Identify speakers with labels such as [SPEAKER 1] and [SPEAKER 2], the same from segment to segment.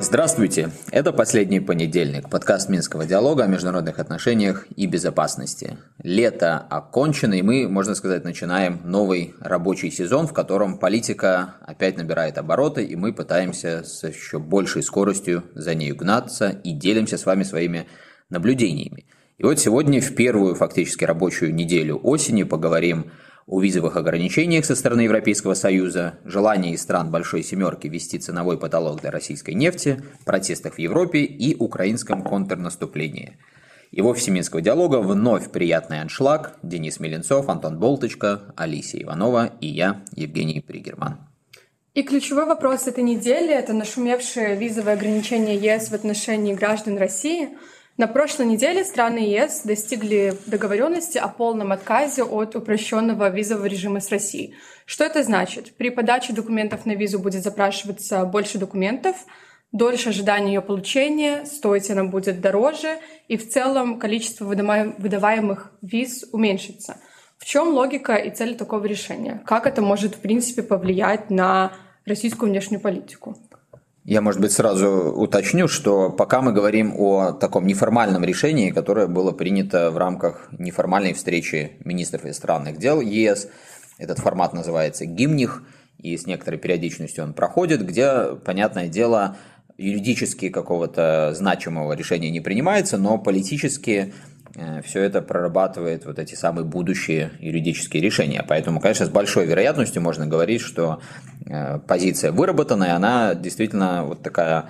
[SPEAKER 1] Здравствуйте! Это последний понедельник, подкаст Минского диалога о международных отношениях и безопасности. Лето окончено, и мы, можно сказать, начинаем новый рабочий сезон, в котором политика опять набирает обороты, и мы пытаемся с еще большей скоростью за нею гнаться и делимся с вами своими наблюдениями. И вот сегодня в первую фактически рабочую неделю осени поговорим о визовых ограничениях со стороны Европейского Союза, желании стран Большой Семерки ввести ценовой потолок для российской нефти, протестах в Европе и украинском контрнаступлении. И в офисе Минского диалога вновь приятный аншлаг. Денис Меленцов, Антон Болточка, Алисия Иванова и я, Евгений Пригерман.
[SPEAKER 2] И ключевой вопрос этой недели – это нашумевшие визовые ограничения ЕС в отношении граждан России – на прошлой неделе страны ЕС достигли договоренности о полном отказе от упрощенного визового режима с Россией. Что это значит? При подаче документов на визу будет запрашиваться больше документов, дольше ожидания ее получения, стоить она будет дороже, и в целом количество выдаваемых виз уменьшится. В чем логика и цель такого решения? Как это может, в принципе, повлиять на российскую внешнюю политику?
[SPEAKER 1] Я, может быть, сразу уточню, что пока мы говорим о таком неформальном решении, которое было принято в рамках неформальной встречи министров иностранных дел ЕС, этот формат называется «Гимних», и с некоторой периодичностью он проходит, где, понятное дело, юридически какого-то значимого решения не принимается, но политически все это прорабатывает вот эти самые будущие юридические решения. Поэтому, конечно, с большой вероятностью можно говорить, что э, позиция выработанная, она действительно вот такая,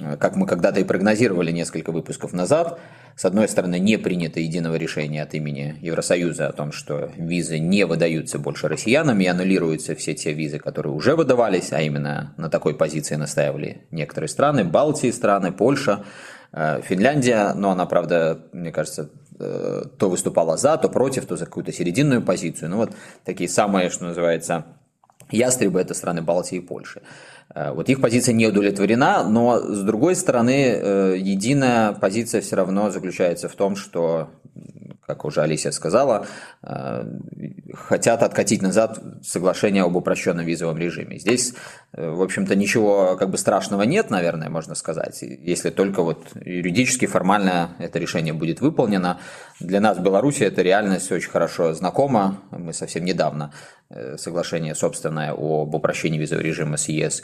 [SPEAKER 1] э, как мы когда-то и прогнозировали несколько выпусков назад, с одной стороны, не принято единого решения от имени Евросоюза о том, что визы не выдаются больше россиянам и аннулируются все те визы, которые уже выдавались, а именно на такой позиции настаивали некоторые страны, Балтии страны, Польша, Э, Финляндия, но она, правда, мне кажется, э, то выступала за, то против, то за какую-то серединную позицию. Ну вот такие самые, что называется, ястребы – это страны Балтии и Польши. Э, вот их позиция не удовлетворена, но с другой стороны, единая позиция все равно заключается в том, что как уже Алисия сказала, э, хотят откатить назад соглашение об упрощенном визовом режиме. Здесь, э, в общем-то, ничего как бы страшного нет, наверное, можно сказать, если только вот юридически, формально это решение будет выполнено. Для нас в Беларуси эта реальность очень хорошо знакома. Мы совсем недавно э, соглашение собственное об упрощении визового режима с ЕС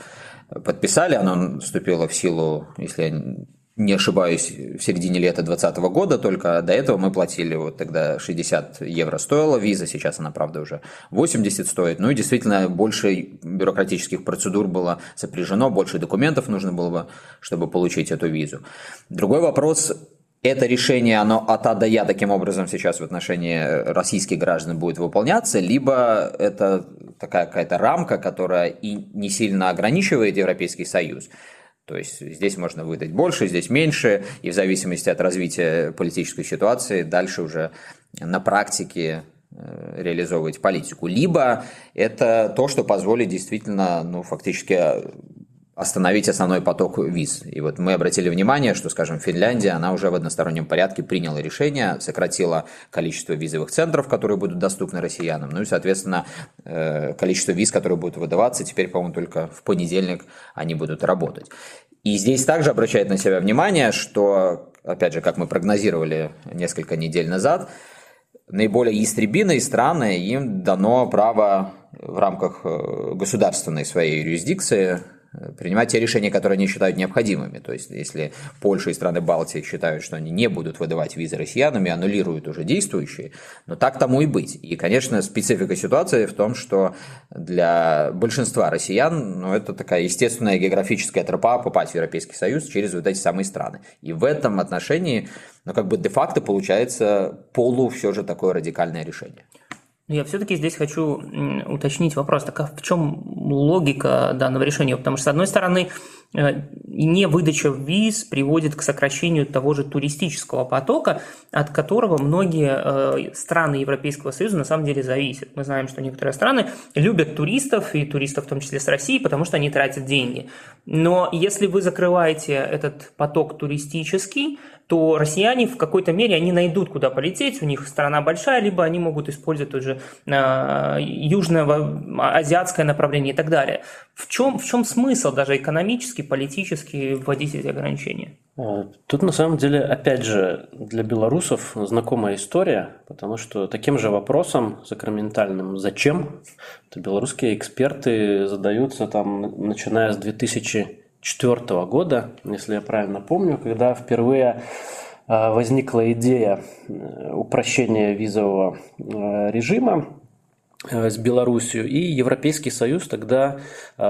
[SPEAKER 1] подписали. Оно вступило в силу, если не ошибаюсь, в середине лета 2020 года, только до этого мы платили, вот тогда 60 евро стоила виза, сейчас она, правда, уже 80 стоит. Ну и действительно, больше бюрократических процедур было сопряжено, больше документов нужно было бы, чтобы получить эту визу. Другой вопрос, это решение, оно от А до Я таким образом сейчас в отношении российских граждан будет выполняться, либо это такая какая-то рамка, которая и не сильно ограничивает Европейский Союз, то есть здесь можно выдать больше, здесь меньше, и в зависимости от развития политической ситуации дальше уже на практике э, реализовывать политику. Либо это то, что позволит действительно, ну, фактически остановить основной поток виз. И вот мы обратили внимание, что, скажем, Финляндия, она уже в одностороннем порядке приняла решение, сократила количество визовых центров, которые будут доступны россиянам, ну и, соответственно, э, количество виз, которые будут выдаваться, теперь, по-моему, только в понедельник они будут работать. И здесь также обращает на себя внимание, что, опять же, как мы прогнозировали несколько недель назад, наиболее истребиные страны, им дано право в рамках э, государственной своей юрисдикции принимать те решения, которые они считают необходимыми. То есть, если Польша и страны Балтии считают, что они не будут выдавать визы россиянам и аннулируют уже действующие, но так тому и быть. И, конечно, специфика ситуации в том, что для большинства россиян ну, это такая естественная географическая тропа попасть в Европейский Союз через вот эти самые страны. И в этом отношении, ну, как бы де-факто получается полу все же такое радикальное решение.
[SPEAKER 3] Я все-таки здесь хочу уточнить вопрос, так а в чем логика данного решения? Потому что, с одной стороны, э, не выдача виз приводит к сокращению того же туристического потока, от которого многие э, страны Европейского Союза на самом деле зависят. Мы знаем, что некоторые страны любят туристов, и туристов в том числе с России, потому что они тратят деньги. Но если вы закрываете этот поток туристический, то россияне в какой-то мере они найдут, куда полететь, у них страна большая, либо они могут использовать тот же э, южно-азиатское направление и так далее. В чем, в чем смысл даже экономически, политически вводить эти ограничения?
[SPEAKER 4] А, тут на самом деле, опять же, для белорусов знакомая история, потому что таким же вопросом сакраментальным «зачем?» то белорусские эксперты задаются там, начиная с 2004 года, если я правильно помню, когда впервые а, возникла идея э, упрощения визового э, режима Э, с Белоруссией, и Европейский Союз тогда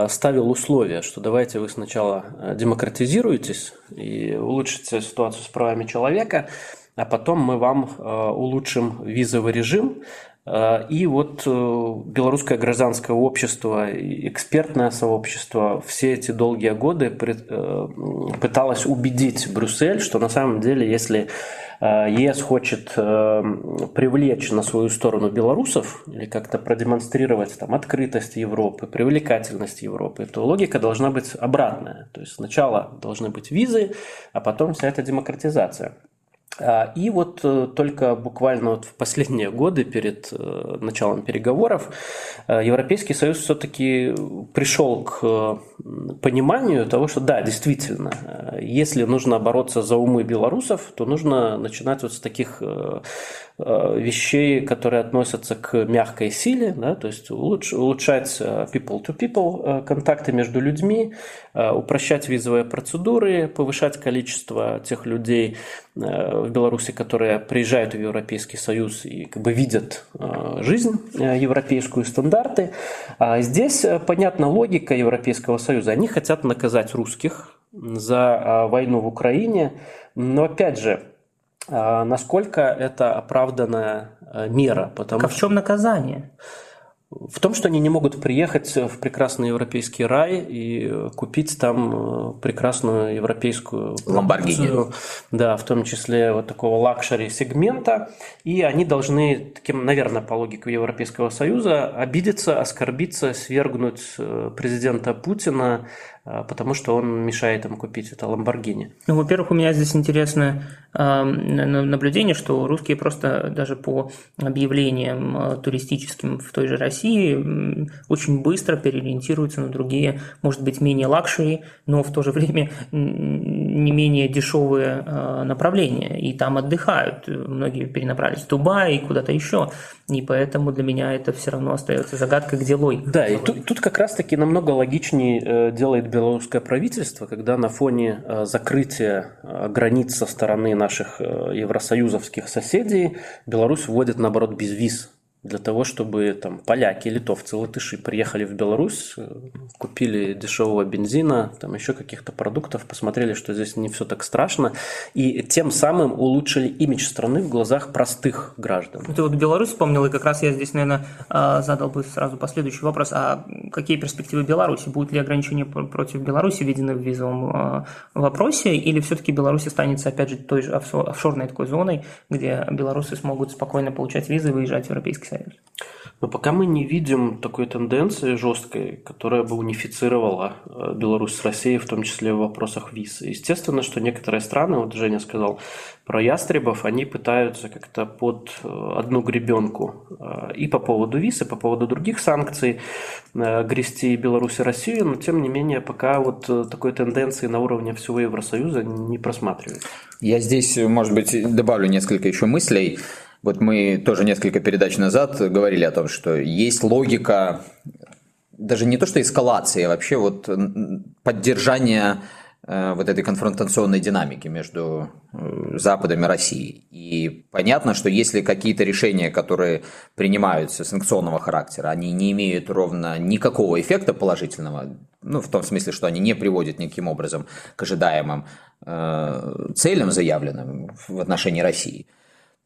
[SPEAKER 4] ставил условия, что давайте вы сначала демократизируетесь и улучшите ситуацию с правами человека, а потом мы вам улучшим визовый режим, и вот белорусское гражданское общество, экспертное сообщество все эти долгие годы пыталось убедить Брюссель, что на самом деле, если Э, ЕС хочет э, привлечь на свою сторону белорусов или как-то продемонстрировать там, открытость Европы, привлекательность Европы, то логика должна быть обратная. То есть сначала должны быть визы, а потом вся эта демократизация. А, и вот э, только буквально вот в последние годы перед э, началом переговоров э, Европейский Союз все-таки пришел к пониманию того, что да, действительно, если нужно бороться за умы белорусов, то нужно начинать вот с таких вещей, которые относятся к мягкой силе, да, то есть улучшать people-to-people контакты между людьми, упрощать визовые процедуры, повышать количество тех людей, Беларуси, которые приезжают в Европейский Союз и как бы видят э, жизнь э, европейскую, стандарты. А здесь э, понятна логика Европейского Союза. Они хотят наказать русских за войну в Украине, но опять же, насколько это оправданная мера?
[SPEAKER 3] Потому так а в чем наказание?
[SPEAKER 4] В том, что они не могут приехать в прекрасный европейский рай и купить там э, прекрасную европейскую
[SPEAKER 1] Ламборгини.
[SPEAKER 4] Да, в том числе вот такого luxury сегмента. И они должны, таким, наверное, по логике Европейского Союза, обидеться, оскорбиться, свергнуть э, президента Путина потому что он мешает им купить это Ламборгини.
[SPEAKER 3] Ну, во-первых, у меня здесь интересное э, наблюдение, что русские просто даже по объявлениям э, туристическим в той же России очень быстро переориентируются на другие, может быть, менее luxury, но в то же время не менее дешевые э, направления. И там отдыхают. Многие перенаправились в Дубай и куда-то еще. И поэтому для меня это все равно остается загадкой, где логика.
[SPEAKER 4] Да, и тут, тут как раз-таки намного логичнее делает белорусское правительство, когда на фоне э, закрытия э, границ со стороны наших э, евросоюзовских соседей Беларусь вводит, наоборот, безвиз для того, чтобы там поляки, литовцы, латыши приехали в Беларусь, э, купили дешевого бензина, там еще каких-то продуктов, посмотрели, что здесь не все так страшно, и тем самым улучшили имидж страны в глазах простых граждан.
[SPEAKER 3] Ты вот Беларусь вспомнил, и как раз я здесь, наверное, а, задал бы сразу последующий вопрос. А какие перспективы Беларуси? Будут ли ограничения против Беларуси введены в визовом а, вопросе, или все-таки Беларусь останется, опять же, той же офшорной такой зоной, где белорусы смогут спокойно получать визы выезжать в Европейский Союз.
[SPEAKER 4] Но пока мы не видим такой тенденции жесткой, которая бы унифицировала э, Беларусь с Россией, в том числе в вопросах виз. Естественно, что некоторые страны, вот Женя сказал про ястребов, они пытаются как-то под э, одну гребенку э, и по поводу виз, и по поводу других санкций грести Беларусь и Россию, но тем не менее пока вот такой тенденции на уровне всего Евросоюза не просматривается.
[SPEAKER 1] Я здесь, может быть, добавлю несколько еще мыслей. Вот мы тоже несколько передач назад говорили о том, что есть логика даже не то что эскалации, а вообще вот поддержания э, вот этой конфронтационной динамики между э, Западом и Россией. И понятно, что если какие-то решения, которые принимаются санкционного характера, они не имеют ровно никакого эффекта положительного, ну, в том смысле, что они не приводят никаким образом к ожидаемым э, целям, заявленным в отношении России –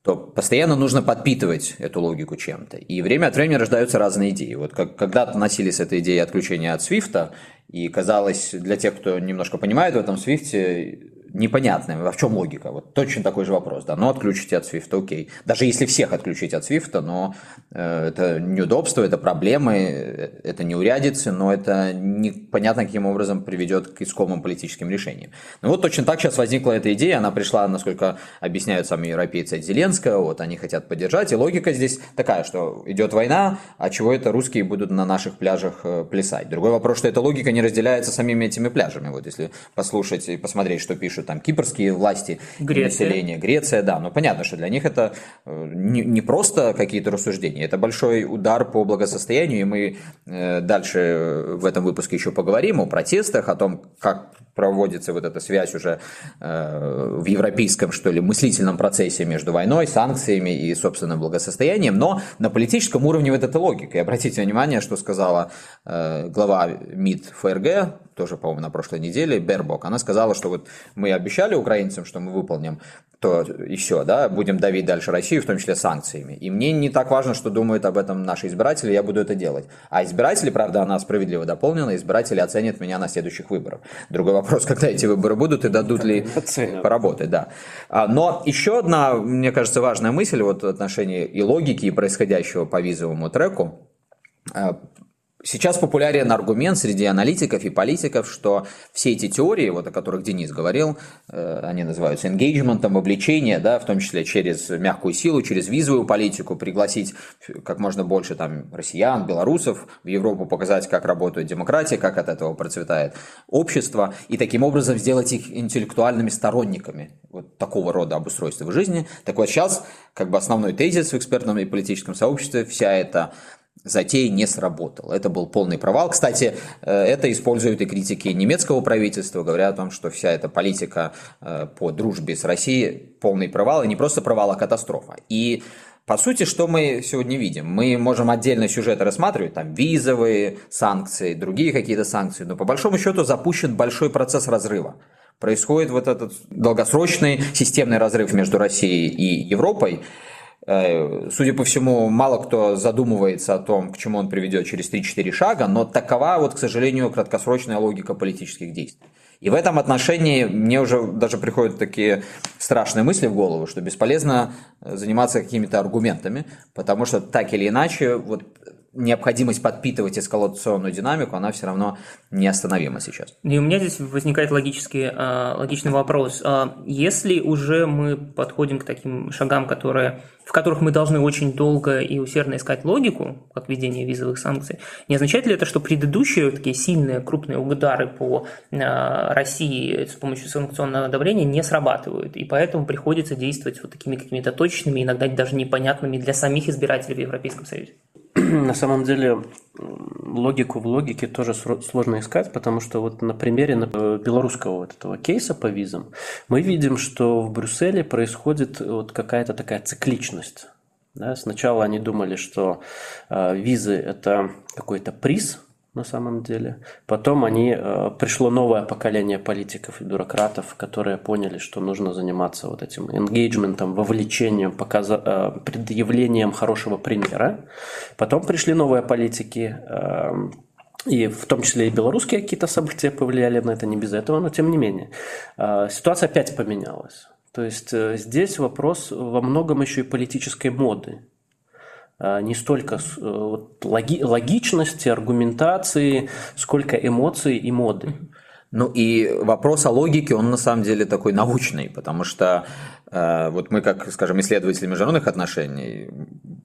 [SPEAKER 1] то постоянно нужно подпитывать эту логику чем-то. И время от времени рождаются разные идеи. Вот как, когда-то носились этой идеей отключения от Свифта, и казалось, для тех, кто немножко понимает в этом Свифте, непонятно, а в чем логика? Вот точно такой же вопрос, да, ну отключите от SWIFT, окей. Даже если всех отключить от SWIFT, но э, это неудобство, это проблемы, э, это неурядицы, но это непонятно, каким образом приведет к искомым политическим решениям. Ну вот точно так сейчас возникла эта идея, она пришла, насколько объясняют сами европейцы от Зеленского, вот они хотят поддержать, и логика здесь такая, что идет война, а чего это русские будут на наших пляжах э, плясать? Другой вопрос, что эта логика не разделяется самими этими пляжами, вот если послушать и посмотреть, что пишут там кипрские власти, Греция. население, Греция, да, но понятно, что для них это э, не, не просто какие-то рассуждения, это большой удар по благосостоянию, и мы э, дальше в этом выпуске еще поговорим о протестах, о том, как проводится вот эта связь уже э, в европейском, что ли, мыслительном процессе между войной, санкциями и собственным благосостоянием, но на политическом уровне вот эта логика. И обратите внимание, что сказала э, глава МИД ФРГ, тоже, по-моему, на прошлой неделе, Бербок, она сказала, что вот мы обещали украинцам, что мы выполним то и все, да, будем давить дальше Россию, в том числе санкциями. И мне не так важно, что думают об этом наши избиратели, я буду это делать. А избиратели, правда, она справедливо дополнена, избиратели оценят меня на следующих выборах. Другой вопрос, когда эти выборы будут и дадут ли поработать, да. А, но еще одна, мне кажется, важная мысль вот в отношении и логики, и происходящего по визовому треку. Сейчас популярен аргумент среди аналитиков и политиков, что все эти теории, вот о которых Денис говорил, э, они называются engagement, вовлечение, да, в том числе через мягкую силу, через визовую политику, пригласить как можно больше там, россиян, белорусов в Европу, показать, как работает демократия, как от этого процветает общество, и таким образом сделать их интеллектуальными сторонниками вот такого рода обустройства в жизни. Так вот сейчас как бы основной тезис в экспертном и политическом сообществе, вся эта затея не сработала. Это был полный провал. Кстати, э, это используют и критики немецкого правительства, говоря о том, что вся эта политика э, по дружбе с Россией полный провал, и не просто провал, а катастрофа. И по сути, что мы сегодня видим? Мы можем отдельно сюжеты рассматривать, там визовые санкции, другие какие-то санкции, но по большому счету запущен большой процесс разрыва. Происходит вот этот долгосрочный системный разрыв между Россией и Европой, судя по всему, мало кто задумывается о том, к чему он приведет через 3-4 шага, но такова, вот, к сожалению, краткосрочная логика политических действий. И в этом отношении мне уже даже приходят такие страшные мысли в голову, что бесполезно заниматься какими-то аргументами, потому что так или иначе вот необходимость подпитывать эскалационную динамику, она все равно неостановима сейчас.
[SPEAKER 3] И у меня здесь возникает логический, а, логичный вопрос. А если уже мы подходим к таким шагам, которые, в которых мы должны очень долго и усердно искать логику, как введение визовых санкций, не означает ли это, что предыдущие такие сильные крупные удары по а, России с помощью санкционного давления не срабатывают, и поэтому приходится действовать вот такими какими-то точными, иногда даже непонятными для самих избирателей в Европейском Союзе?
[SPEAKER 4] на самом деле логику в логике тоже сложно искать, потому что вот на примере белорусского вот этого кейса по визам мы видим, что в Брюсселе происходит вот какая-то такая цикличность. Да, сначала они думали, что э, визы это какой-то приз, на самом деле. Потом они, э, пришло новое поколение политиков и бюрократов, которые поняли, что нужно заниматься вот этим engagement, вовлечением, показа, э, предъявлением хорошего примера. Потом пришли новые политики, э, и в том числе и белорусские какие-то события повлияли на это, не без этого, но тем не менее. Ситуация опять поменялась. То есть здесь вопрос во многом еще и политической моды. А, не столько э, логичности, аргументации, сколько эмоций и моды.
[SPEAKER 1] Ну и вопрос о логике, он на самом деле такой научный, потому что э, вот мы, как, скажем, исследователи международных отношений,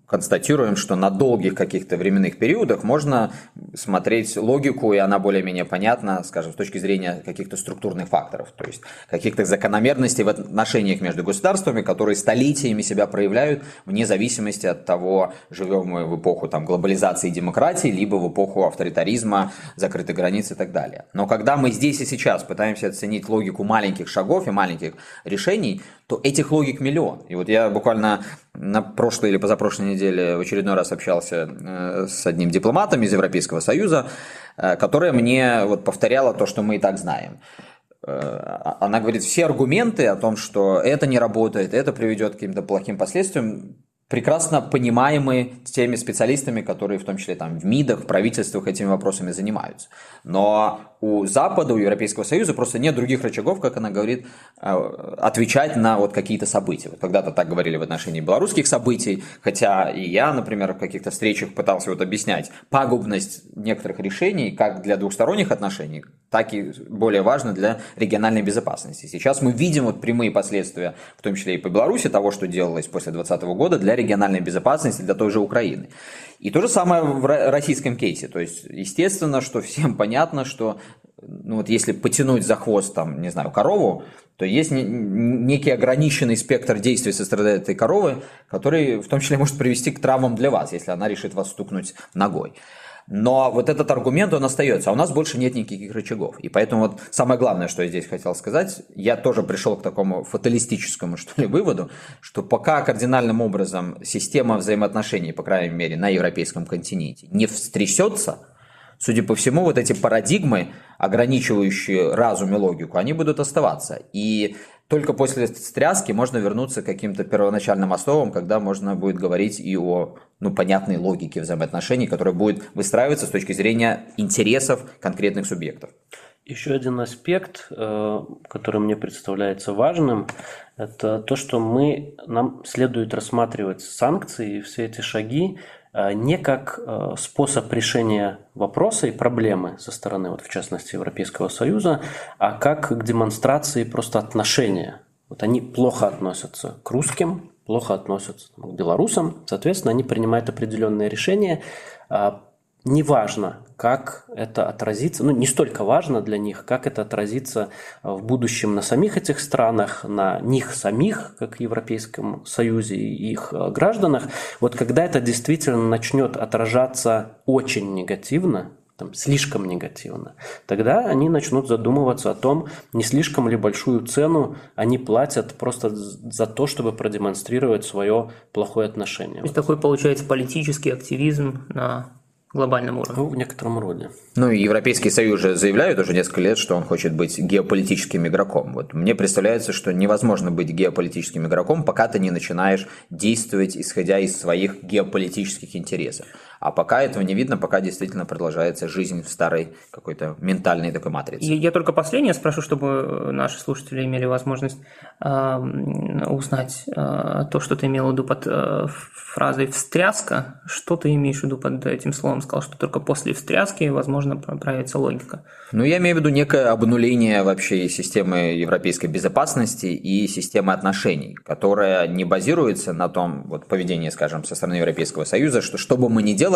[SPEAKER 1] констатируем, что на долгих каких-то временных периодах можно смотреть логику, и она более-менее понятна, скажем, с точки зрения каких-то структурных факторов, то есть каких-то закономерностей в отношениях между государствами, которые столетиями себя проявляют вне зависимости от того, живем мы в эпоху там, глобализации и демократии, либо в эпоху авторитаризма, закрытой границы и так далее. Но когда мы здесь и сейчас пытаемся оценить логику маленьких шагов и маленьких решений, то этих логик миллион. И вот я буквально на прошлой или позапрошлой неделе в очередной раз общался э, с одним дипломатом из Европейского Союза, э, которая мне вот повторяла то, что мы и так знаем. Э, она говорит, все аргументы о том, что это не работает, это приведет к каким-то плохим последствиям, прекрасно понимаемы теми специалистами, которые в том числе там в МИДах, в правительствах этими вопросами занимаются. Но у Запада, у Европейского Союза просто нет других рычагов, как она говорит, э, отвечать на вот какие-то события. Вот когда-то так говорили в отношении белорусских событий, хотя и я, например, в каких-то встречах пытался вот объяснять пагубность некоторых решений как для двухсторонних отношений, так и более важно для региональной безопасности. Сейчас мы видим вот прямые последствия, в том числе и по Беларуси, того, что делалось после 2020 года для региональной безопасности, для той же Украины. И то же самое в российском кейсе. То есть, естественно, что всем понятно, что ну вот если потянуть за хвост, там, не знаю, корову, то есть некий ограниченный спектр действий со стороны этой коровы, который в том числе может привести к травмам для вас, если она решит вас стукнуть ногой. Но вот этот аргумент, он остается, а у нас больше нет никаких рычагов. И поэтому вот самое главное, что я здесь хотел сказать, я тоже пришел к такому фаталистическому, что ли, выводу, что пока кардинальным образом система взаимоотношений, по крайней мере, на европейском континенте не встрясется, судя по всему, вот эти парадигмы, ограничивающие разум и логику, они будут оставаться. И только после стряски можно вернуться к каким-то первоначальным основам, когда можно будет говорить и о ну, понятной логике взаимоотношений, которая будет выстраиваться с точки зрения интересов конкретных субъектов.
[SPEAKER 4] Еще один аспект, э, который мне представляется важным, это то, что мы, нам следует рассматривать санкции и все эти шаги не как э, способ решения вопроса и проблемы со стороны, вот в частности, Европейского Союза, а как к демонстрации просто отношения. Вот они плохо относятся к русским, плохо относятся к белорусам, соответственно, они принимают определенные решения, а неважно, как это отразится, ну не столько важно для них, как это отразится в будущем на самих этих странах, на них самих, как в Европейском Союзе и их э, гражданах. Вот когда это действительно начнет отражаться очень негативно, там, слишком негативно, тогда они начнут задумываться о том, не слишком ли большую цену они платят просто за то, чтобы продемонстрировать свое плохое отношение. То
[SPEAKER 3] есть такой получается политический активизм на глобальном уровне.
[SPEAKER 4] Ну, в некотором роде.
[SPEAKER 1] Ну, и Европейский Союз же заявляет уже несколько лет, что он хочет быть геополитическим игроком. Вот мне представляется, что невозможно быть геополитическим игроком, пока ты не начинаешь действовать, исходя из своих геополитических интересов. А пока этого не видно, пока действительно продолжается жизнь в старой какой-то ментальной такой матрице.
[SPEAKER 3] Я, я только последнее спрошу, чтобы наши слушатели имели возможность э, узнать э, то, что ты имел в виду под э, фразой «встряска». Что ты имеешь в виду под этим словом? Сказал, что только после встряски, возможно, проявится логика.
[SPEAKER 1] Ну, я имею в виду некое обнуление вообще системы европейской безопасности и системы отношений, которая не базируется на том вот, поведении, скажем, со стороны Европейского Союза, что что бы мы ни делали,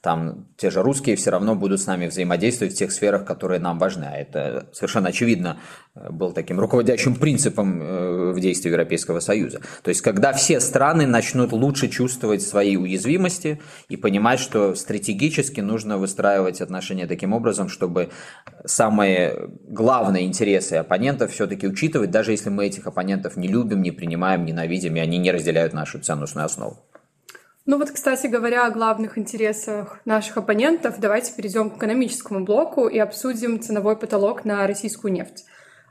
[SPEAKER 1] там те же русские все равно будут с нами взаимодействовать в тех сферах, которые нам важны. А это совершенно очевидно э, был таким руководящим принципом э, в действии Европейского Союза. То есть, когда все страны начнут лучше чувствовать свои уязвимости и понимать, что стратегически нужно выстраивать отношения таким образом, чтобы самые главные интересы оппонентов все-таки учитывать, даже если мы этих оппонентов не любим, не принимаем, ненавидим, и они не разделяют нашу ценностную основу.
[SPEAKER 2] Ну вот, кстати говоря, о главных интересах наших оппонентов, давайте перейдем к экономическому блоку и обсудим ценовой потолок на российскую нефть.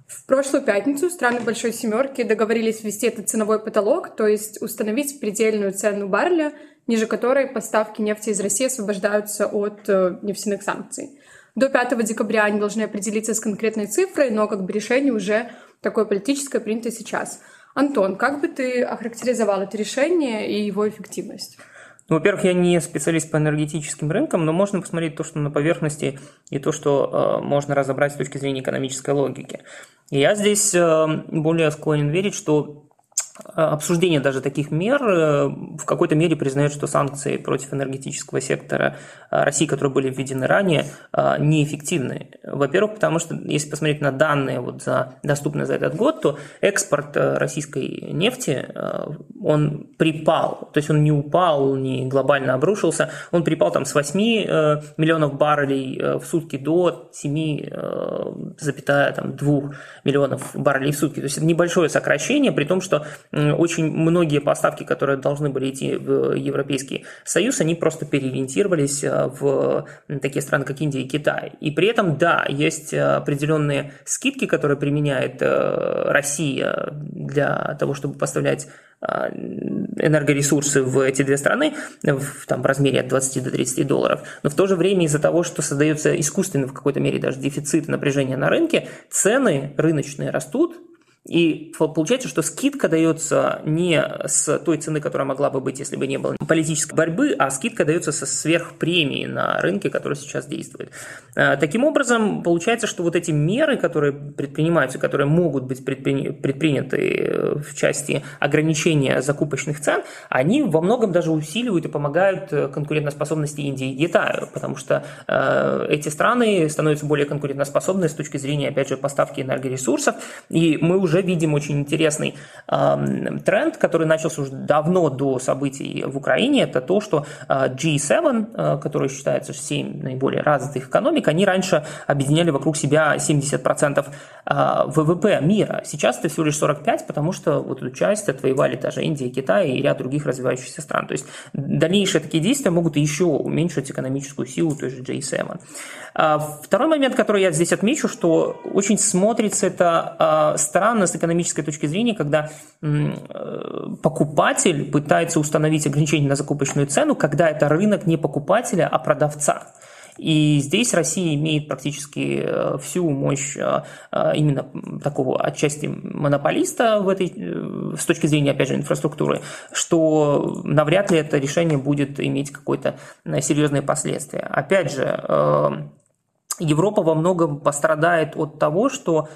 [SPEAKER 2] В прошлую пятницу страны Большой Семерки договорились ввести этот ценовой потолок, то есть установить предельную цену барреля, ниже которой поставки нефти из России освобождаются от э, нефтяных санкций. До 5 декабря они должны определиться с конкретной цифрой, но как бы решение уже такое политическое принято сейчас. Антон, как бы ты охарактеризовал это решение и его эффективность?
[SPEAKER 3] Ну, во-первых, я не специалист по энергетическим рынкам, но можно посмотреть то, что на поверхности, и то, что э, можно разобрать с точки зрения экономической логики. И я здесь э, более склонен верить, что обсуждение даже таких мер э, в какой-то мере признает, что санкции против энергетического сектора э, России, которые были введены ранее, неэффективны. Во-первых, потому что если посмотреть на данные, вот за, доступные за этот год, то экспорт российской нефти, он припал, то есть он не упал, не глобально обрушился, он припал там с 8 миллионов баррелей в сутки до 7,2 миллионов баррелей в сутки. То есть это небольшое сокращение, при том, что очень многие поставки, которые должны были идти в Европейский Союз, они просто переориентировались в такие страны, как Индия и Китай. И при этом, да, есть определенные скидки, которые применяет Россия для того, чтобы поставлять энергоресурсы в эти две страны в, там, в размере от 20 до 30 долларов, но в то же время из-за того, что создается искусственно в какой-то мере даже дефицит и напряжение на рынке, цены рыночные растут, и получается, что скидка дается не с той цены, которая могла бы быть, если бы не было политической борьбы, а скидка дается со сверхпремии на рынке, который сейчас действует. А, таким образом, получается, что вот эти меры, которые предпринимаются, которые могут быть предприняты э, в части ограничения закупочных цен, они во многом даже усиливают и помогают э, конкурентоспособности Индии и Китая, потому что э, эти страны становятся более конкурентоспособны с точки зрения, опять же, поставки энергоресурсов, и мы уже уже видим очень интересный э, тренд, который начался уже давно до событий в Украине. Это то, что э, G7, э, который считается 7 наиболее развитых экономик, они раньше объединяли вокруг себя 70% э, ВВП мира. Сейчас это всего лишь 45%, потому что вот эту часть отвоевали даже Индия, Китай и ряд других развивающихся стран. То есть дальнейшие такие действия могут еще уменьшить экономическую силу той же G7. А, второй момент, который я здесь отмечу, что очень смотрится это а, странно с экономической точки зрения, когда э, покупатель пытается установить ограничение на закупочную цену, когда это рынок не покупателя, а продавца. И здесь Россия имеет практически э, всю мощь э, именно такого отчасти монополиста в этой, с точки зрения, опять же, инфраструктуры, что навряд ли это решение будет иметь какое-то серьезное последствие. Опять же, Европа во многом пострадает от того, что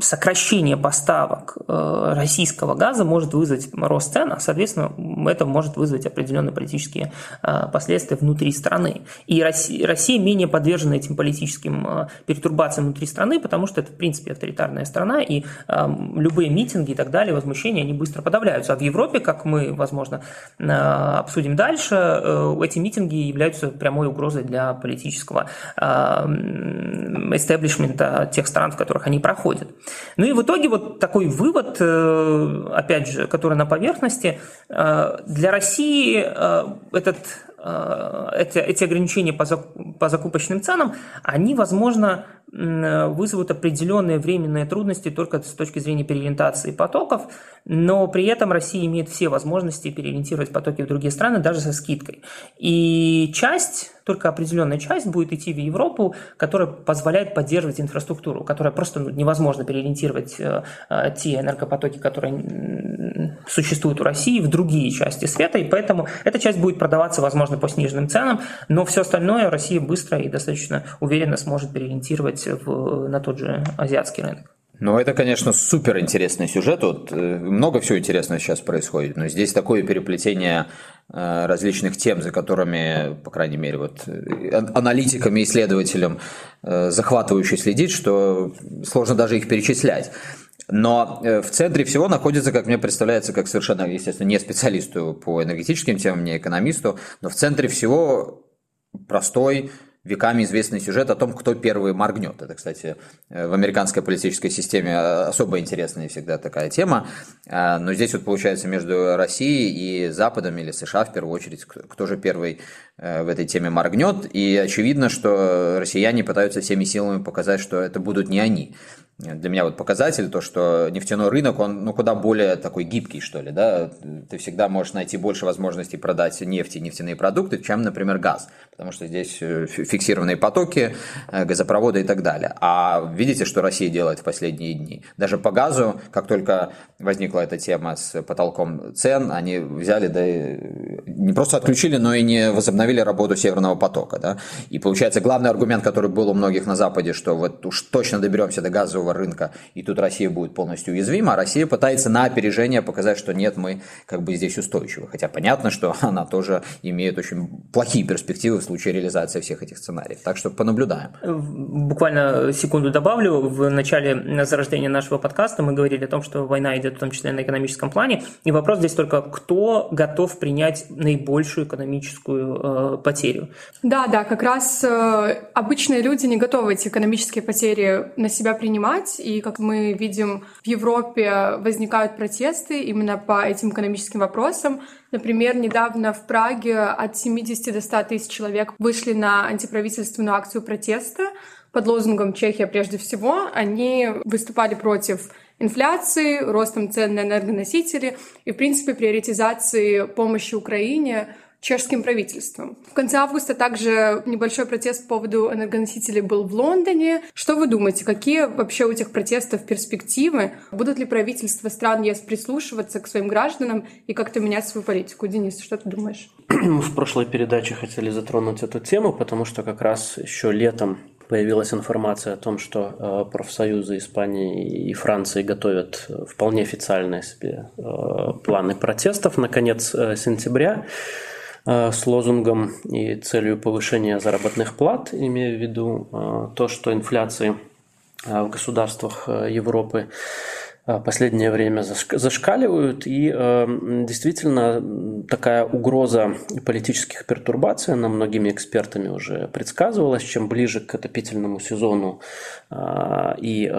[SPEAKER 3] сокращение поставок э, российского газа может вызвать рост цен, а, соответственно, это может вызвать определенные политические а, последствия внутри страны. И Россия, менее подвержена этим политическим пертурбациям внутри страны, потому что это, в принципе, авторитарная страна, и любые митинги и так далее, возмущения, они быстро подавляются. А в Европе, как мы, возможно, обсудим дальше, э, эти митинги являются прямой угрозой для политического эстеблишмента тех стран, в которых они проходят. Ну и в итоге вот такой вывод, э, опять же, который на поверхности, э, для России э, этот эти, эти ограничения по закупочным ценам, они, возможно, вызовут определенные временные трудности только с точки зрения переориентации потоков, но при этом Россия имеет все возможности переориентировать потоки в другие страны даже со скидкой. И часть только определенная часть будет идти в Европу, которая позволяет поддерживать инфраструктуру, которая просто ну, невозможно переориентировать э, э, те энергопотоки, которые существуют у России, в другие части света, и поэтому эта часть будет продаваться, возможно, по сниженным ценам, но все остальное Россия быстро и достаточно уверенно сможет переориентировать в, на тот же азиатский рынок.
[SPEAKER 1] Ну, это, конечно, супер интересный сюжет. Вот, э, много всего интересного сейчас происходит, но здесь такое переплетение э, различных тем, за которыми, по крайней мере, вот, э, аналитикам и исследователям захватывающе следить, что сложно даже их перечислять. Но в центре всего находится, как мне представляется, как совершенно, естественно, не специалисту по энергетическим темам, не экономисту, но в центре всего простой веками известный сюжет о том, кто первый моргнет. Это, кстати, э, в американской политической системе э, особо интересная всегда такая тема. Э, но здесь вот получается между Россией и Западом или США в первую очередь, кто же первый в этой теме моргнет. И очевидно, что россияне пытаются всеми силами показать, что это будут не они для меня вот показатель, то, что нефтяной рынок, он ну, куда более такой гибкий, что ли, да, ты всегда можешь найти больше возможностей продать нефть и нефтяные продукты, чем, например, газ, потому что здесь э, фиксированные потоки, э, газопроводы и так далее. А видите, что Россия делает в последние дни? Даже по газу, как только возникла эта тема с потолком цен, они взяли, да, не просто отключили, но и не возобновили работу Северного потока, да, и получается главный аргумент, который был у многих на Западе, что вот уж точно доберемся до газового рынка, и тут Россия будет полностью уязвима, а Россия пытается на опережение показать, что нет, мы как бы здесь устойчивы. Хотя понятно, что она тоже имеет очень плохие перспективы в случае реализации всех этих сценариев. Так что понаблюдаем.
[SPEAKER 3] Буквально секунду добавлю. В начале зарождения нашего подкаста мы говорили о том, что война идет в том числе на экономическом плане. И вопрос здесь только, кто готов принять наибольшую экономическую потерю.
[SPEAKER 2] Да, да, как раз обычные люди не готовы эти экономические потери на себя принимать, и как мы видим, в Европе возникают протесты именно по этим экономическим вопросам. Например, недавно в Праге от 70 до 100 тысяч человек вышли на антиправительственную акцию протеста под лозунгом «Чехия прежде всего». Они выступали против инфляции, ростом цен на энергоносители и, в принципе, приоритизации помощи Украине чешским правительством. В конце августа также небольшой протест по поводу энергоносителей был в Лондоне. Что вы думаете, какие вообще у этих протестов перспективы? Будут ли правительства стран ЕС прислушиваться к своим гражданам и как-то менять свою политику? Денис, что ты думаешь?
[SPEAKER 4] В прошлой передаче хотели затронуть эту тему, потому что как раз еще летом появилась информация о том, что э, профсоюзы Испании и Франции готовят вполне официальные себе э, планы протестов на конец э, сентября. Э, с лозунгом и целью повышения заработных плат, имея в виду э, то, что инфляции э, в государствах Европы последнее время зашкаливают, и э, действительно такая угроза политических пертурбаций, она многими экспертами уже предсказывалась, чем ближе к отопительному сезону э, и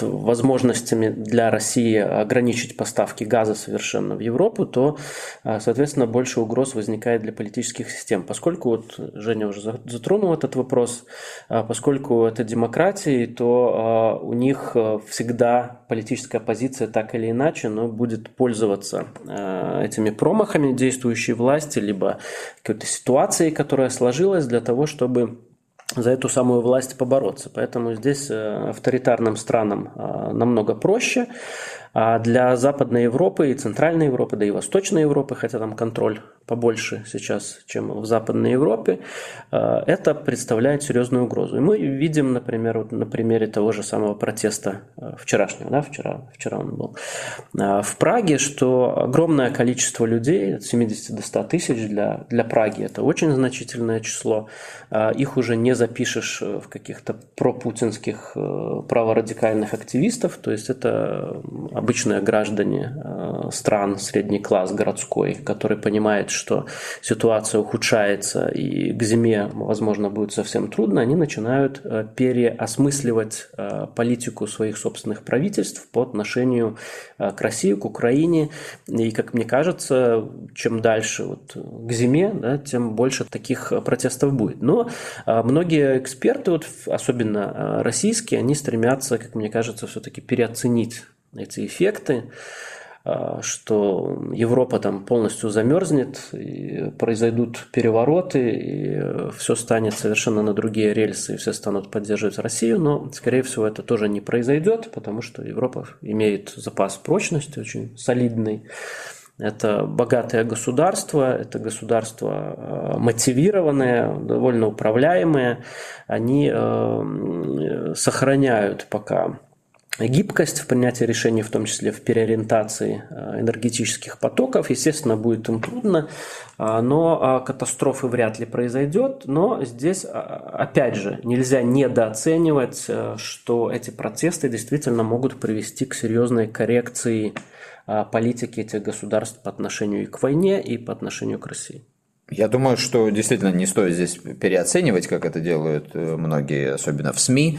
[SPEAKER 4] возможностями для России ограничить поставки газа совершенно в Европу, то, соответственно, больше угроз возникает для политических систем. Поскольку, вот Женя уже затронул этот вопрос, поскольку это демократии, то у них всегда политическая позиция так или иначе, но будет пользоваться э, этими промахами действующей власти, либо какой-то ситуацией, которая сложилась для того, чтобы за эту самую власть побороться. Поэтому здесь э, авторитарным странам э, намного проще. А для Западной Европы и Центральной Европы, да и Восточной Европы, хотя там контроль побольше сейчас, чем в Западной Европе, э, это представляет серьезную угрозу. И мы видим, например, вот на примере того же самого протеста э, вчерашнего, да, вчера, вчера он был, э, в Праге, что огромное количество людей, от 70 до 100 тысяч для, для Праги, это очень значительное число, их уже не запишешь в каких-то пропутинских праворадикальных активистов, то есть это обычные граждане стран, средний класс городской, который понимает, что ситуация ухудшается и к зиме, возможно, будет совсем трудно, они начинают э, переосмысливать э, политику своих собственных правительств по отношению э, к России, к Украине. И, как мне кажется, чем дальше вот к зиме, да, тем больше таких протестов будет. Но многие эксперты, вот, особенно российские, они стремятся, как мне кажется, все-таки переоценить эти эффекты. А, что Европа там полностью замерзнет, и произойдут перевороты, и все станет совершенно на другие рельсы, и все станут поддерживать Россию, но, скорее всего, это тоже не произойдет, потому что Европа имеет запас прочности очень солидный, это богатое государство, это государство а, мотивированное, довольно управляемое. Они э, сохраняют пока гибкость в принятии решений, в том числе в переориентации э, энергетических потоков. Естественно, будет им трудно, а, но а, катастрофы вряд ли произойдет. Но здесь, а, опять же, нельзя недооценивать, э, что эти протесты действительно могут привести к серьезной коррекции политики этих государств по отношению и к войне, и по отношению к России.
[SPEAKER 1] Я думаю, что действительно не стоит здесь переоценивать, как это делают э, многие, особенно в СМИ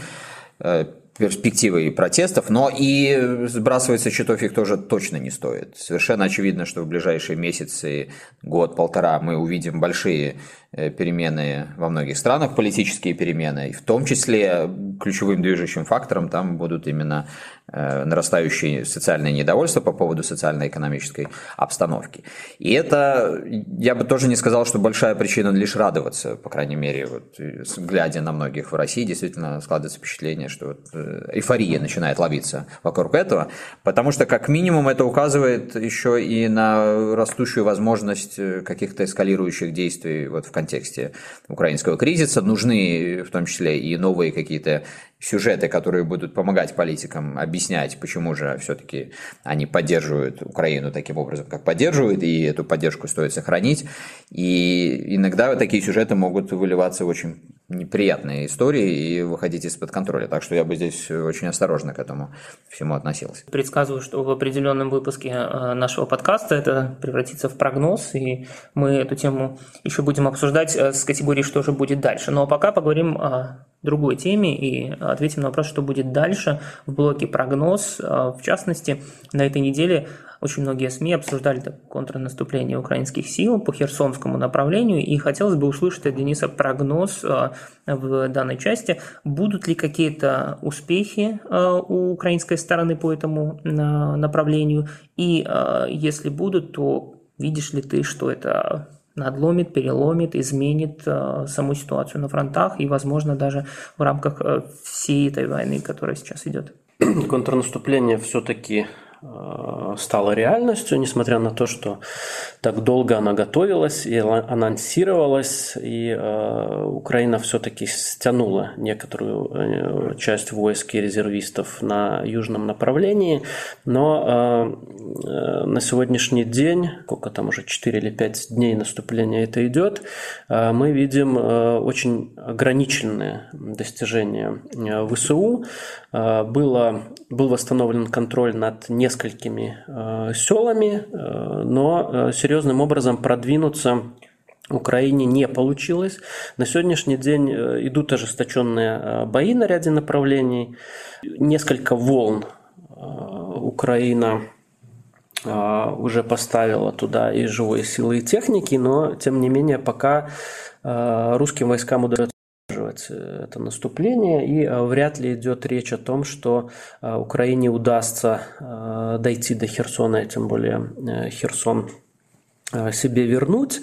[SPEAKER 1] перспективой протестов, но и сбрасывать со счетов их тоже точно не стоит. Совершенно очевидно, что в ближайшие месяцы, год-полтора мы увидим большие Э, перемены во многих странах, политические перемены, и в том числе ключевым движущим фактором там будут именно нарастающее социальное недовольство по поводу социально-экономической обстановки. И это, я бы тоже не сказал, что большая причина лишь радоваться, по крайней мере, вот, глядя на многих в России, действительно складывается впечатление, что вот, э, эйфория начинает ловиться вокруг этого, потому что как минимум это указывает еще и на растущую возможность каких-то эскалирующих действий вот в контексте украинского кризиса. Нужны в том числе и новые какие-то сюжеты, которые будут помогать политикам объяснять, почему же все-таки они поддерживают Украину таким образом, как поддерживают, и эту поддержку стоит сохранить. И иногда такие сюжеты могут выливаться в очень неприятные истории и выходить из-под контроля. Так что я бы здесь очень осторожно к этому всему относился.
[SPEAKER 3] Предсказываю, что в определенном выпуске э, нашего подкаста это превратится в прогноз, и мы эту тему еще будем обсуждать э, с категорией «Что же будет дальше?». Но пока поговорим о другой теме и ответим на вопрос, что будет дальше в блоке «Прогноз». Э, в частности, на этой неделе очень многие СМИ обсуждали так, контрнаступление украинских сил по Херсонскому направлению, и хотелось бы услышать от Дениса прогноз э, в данной части. Будут ли какие-то успехи у украинской стороны по этому направлению? И если будут, то видишь ли ты, что это надломит, переломит, изменит э, саму ситуацию на фронтах и, возможно, даже в рамках э, всей этой войны, которая сейчас идет.
[SPEAKER 4] Контрнаступление все-таки стала реальностью, несмотря на то, что так долго она готовилась и анонсировалась, и э, Украина все-таки стянула некоторую э, часть войск и резервистов на южном направлении, но на сегодняшний день, сколько там уже 4 или 5 дней наступления это идет, мы видим очень ограниченные достижения ВСУ. Было, был восстановлен контроль над несколькими несколькими э, селами, э, но э, серьезным образом продвинуться Украине не получилось. На сегодняшний день идут ожесточенные бои на ряде направлений. Несколько волн Украина уже поставила туда и живой силы, и техники, но тем не менее пока русским войскам удается поддерживать э, это наступление, и э, вряд ли идет речь о том, что э, Украине удастся дойти до Херсона, тем более Херсон себе вернуть.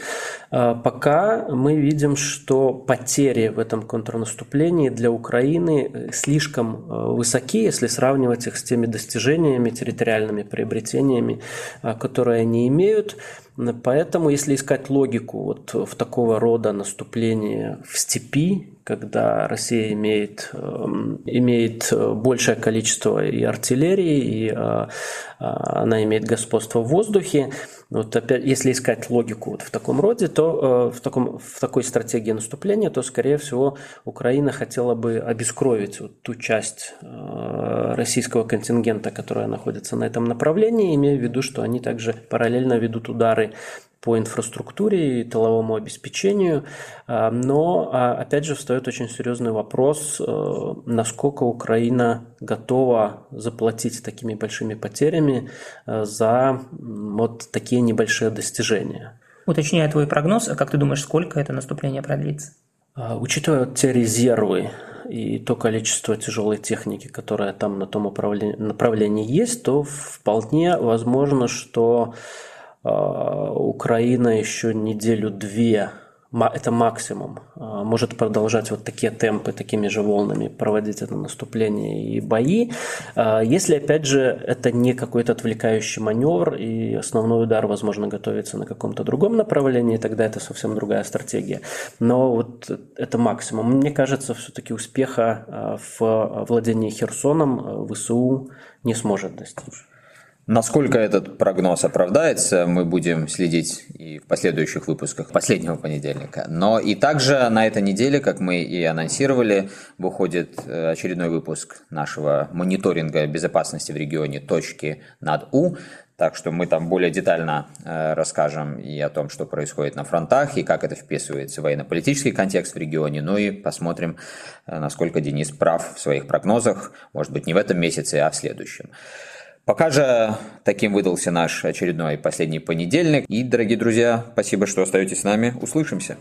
[SPEAKER 4] Пока мы видим, что потери в этом контрнаступлении для Украины слишком высоки, если сравнивать их с теми достижениями, территориальными приобретениями, которые они имеют. Поэтому, если искать логику вот в такого рода наступлении в степи, когда Россия имеет, эм, имеет большее количество и артиллерии, и э, она имеет господство в воздухе, вот опять, если искать логику вот в таком роде, то э, в, таком, в такой стратегии наступления, то, скорее всего, Украина хотела бы обескровить вот ту часть э, российского контингента, которая находится на этом направлении, имея в виду, что они также параллельно ведут удары по инфраструктуре и тыловому обеспечению. А, но, а, опять же, встает очень серьезный вопрос, э, насколько Украина готова заплатить такими большими потерями э, за вот такие небольшие достижения.
[SPEAKER 3] Уточняя твой прогноз, а как ты думаешь, сколько это наступление продлится?
[SPEAKER 4] А, учитывая те резервы и то количество тяжелой техники, которая там на том направлении есть, то вполне возможно, что Украина еще неделю-две, это максимум, а, может продолжать вот такие темпы, такими же волнами проводить это наступление и бои, а, если, опять же, это не какой-то отвлекающий маневр, и основной удар, возможно, готовится на каком-то другом направлении, тогда это совсем другая стратегия. Но вот это максимум. Мне кажется, все-таки успеха в владении Херсоном ВСУ не сможет достичь.
[SPEAKER 1] Насколько этот прогноз оправдается, мы будем следить и в последующих выпусках последнего понедельника. Но и также на этой неделе, как мы и анонсировали, выходит э, очередной выпуск нашего мониторинга безопасности в регионе «Точки над У». Так что мы там более детально э, расскажем и о том, что происходит на фронтах, и как это вписывается в военно-политический контекст в регионе. Ну и посмотрим, э, насколько Денис прав в своих прогнозах. Может быть, не в этом месяце, а в следующем. Пока же таким выдался наш очередной последний понедельник. И, дорогие друзья, спасибо, что остаетесь с нами. Услышимся.